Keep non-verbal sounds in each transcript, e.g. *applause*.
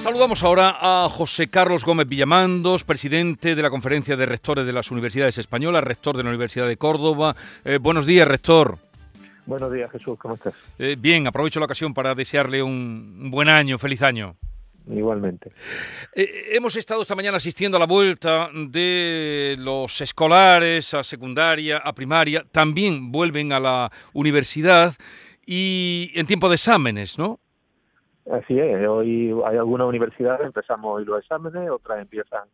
Saludamos ahora a José Carlos Gómez Villamandos, presidente de la Conferencia de Rectores de las Universidades Españolas, rector de la Universidad de Córdoba. Eh, buenos días, rector. Buenos días, Jesús, ¿cómo estás? Eh, bien, aprovecho la ocasión para desearle un buen año, feliz año. Igualmente. Eh, hemos estado esta mañana asistiendo a la vuelta de los escolares a secundaria, a primaria, también vuelven a la universidad y en tiempo de exámenes, ¿no? Así es, hoy hay algunas universidades, empezamos hoy los exámenes, otras empiezan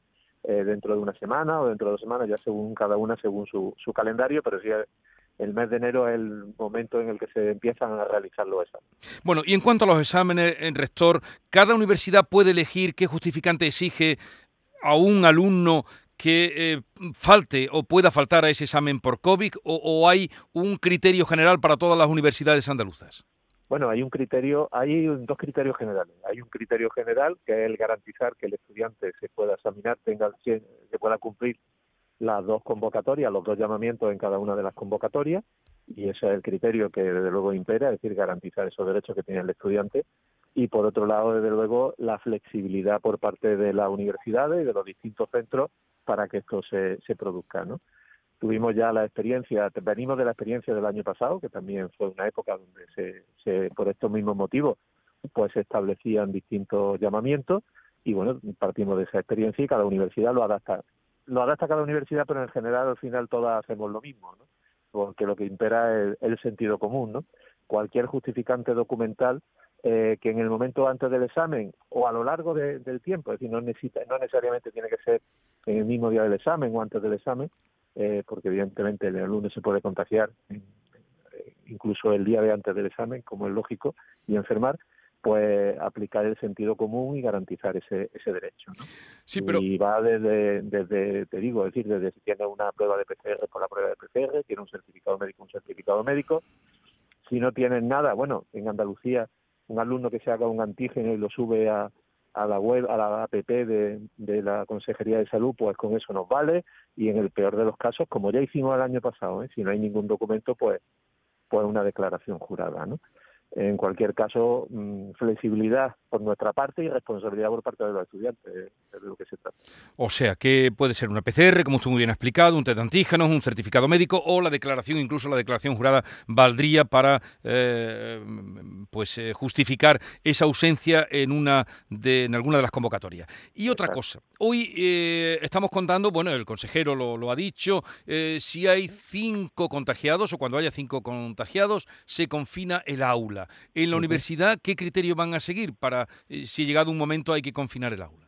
eh, dentro de una semana o dentro de dos semanas, ya según cada una, según su, su calendario, pero sí el mes de enero es el momento en el que se empiezan a realizar los exámenes. Bueno, y en cuanto a los exámenes, en rector, ¿cada universidad puede elegir qué justificante exige a un alumno que eh, falte o pueda faltar a ese examen por COVID o hay un criterio general para todas las universidades andaluzas? Bueno, hay un criterio, hay dos criterios generales. Hay un criterio general que es el garantizar que el estudiante se pueda examinar, tenga se pueda cumplir las dos convocatorias, los dos llamamientos en cada una de las convocatorias, y ese es el criterio que desde luego impera, es decir, garantizar esos derechos que tiene el estudiante. Y por otro lado, desde luego, la flexibilidad por parte de las universidades y de los distintos centros para que esto se, se produzca, ¿no? Tuvimos ya la experiencia, venimos de la experiencia del año pasado, que también fue una época donde se, por estos mismos motivos, pues se establecían distintos llamamientos y bueno, partimos de esa experiencia y cada universidad lo adapta. Lo adapta cada universidad, pero en general al final todas hacemos lo mismo, ¿no? Porque lo que impera es el sentido común, ¿no? Cualquier justificante documental eh, que en el momento antes del examen o a lo largo del tiempo, es decir, no, necesita, no necesariamente tiene que ser en el mismo día del examen o antes del examen, eh, porque evidentemente el alumno se puede contagiar eh, incluso el día de antes del examen, como es lógico, y enfermar, pues aplicar el sentido común y garantizar ese, ese derecho. ¿no? Sí, pero... Y va desde, desde, te digo, es decir, desde si tiene una prueba de PCR con la prueba de PCR, tiene un certificado médico, un certificado médico. Si no tienen nada, bueno, en Andalucía, un alumno que se haga un antígeno y lo sube a, a la web, a la app de, de, la Consejería de Salud, pues con eso nos vale y en el peor de los casos, como ya hicimos el año pasado, ¿eh? si no hay ningún documento, pues, pues una declaración jurada, ¿no? En cualquier caso, mm, flexibilidad por nuestra parte y responsabilidad por parte de los estudiantes, es de lo que se trata. O sea, que puede ser una PCR, como usted muy bien ha explicado, un test de antígenos, un certificado médico o la declaración, incluso la declaración jurada, valdría para eh, pues eh, justificar esa ausencia en una de, en alguna de las convocatorias. Y otra cosa, hoy eh, estamos contando, bueno, el consejero lo, lo ha dicho, si hay cinco contagiados o cuando haya cinco contagiados, se confina el aula. En la universidad, ¿qué criterio van a seguir para eh, si llegado un momento hay que confinar el aula?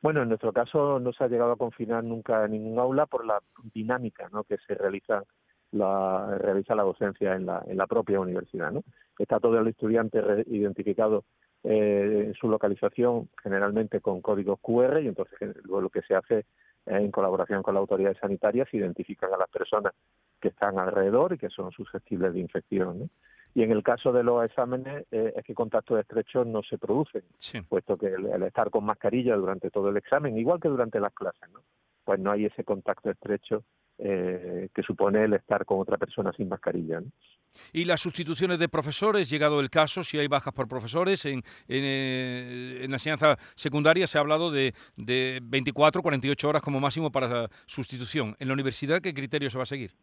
Bueno, en nuestro caso no se ha llegado a confinar nunca ningún aula por la dinámica ¿no? que se realiza la, realiza la docencia en la, en la propia universidad. ¿no? Está todo el estudiante identificado eh, en su localización, generalmente con códigos QR, y entonces luego lo que se hace en colaboración con las autoridades sanitarias, se identifican a las personas que están alrededor y que son susceptibles de infección. ¿no? Y en el caso de los exámenes eh, es que contactos estrechos no se producen, puesto que el, estar con mascarilla durante todo el examen, igual que durante las clases, ¿no? pues no hay ese contacto estrecho eh, que supone el estar con otra persona sin mascarilla. ¿Y las sustituciones de profesores, llegado el caso, si hay bajas por profesores? En, en, eh, en la enseñanza secundaria se ha hablado de, de 24, 48 horas como máximo para sustitución. ¿En la universidad qué criterio se va a seguir?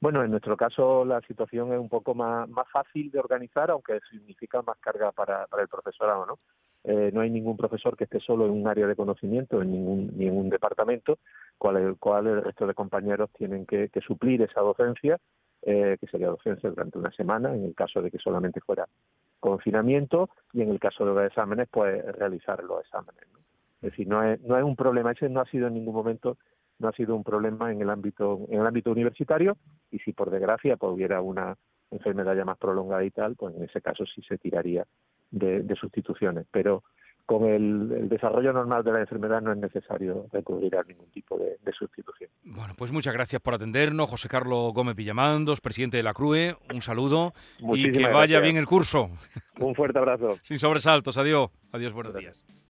Bueno, en nuestro caso la situación es un poco más, más fácil de organizar, aunque significa más carga para, el profesorado, ¿no? Eh, no hay ningún profesor que esté solo en un área de conocimiento, en ningún, ningún departamento, cual el cual el resto de compañeros tienen que, que suplir esa docencia, eh, que sería docencia durante una semana, en el caso de que solamente fuera confinamiento, y en el caso de los exámenes, pues realizar los exámenes. ¿no? Es decir, no es, no es un problema, ese no ha sido en ningún momento no ha sido un problema en el ámbito en el ámbito universitario y si por desgracia pues, hubiera una enfermedad ya más prolongada y tal, pues en ese caso sí se tiraría de, sustituciones. Pero con el, desarrollo normal de la enfermedad no es necesario recurrir a ningún tipo de, sustitución. Bueno, pues muchas gracias por atendernos, José Carlos Gómez Villamandos, presidente de la CRUE. Un saludo y que vaya bien el curso. Un fuerte abrazo. *laughs* Sin sobresaltos. Adiós. Adiós, buenos días.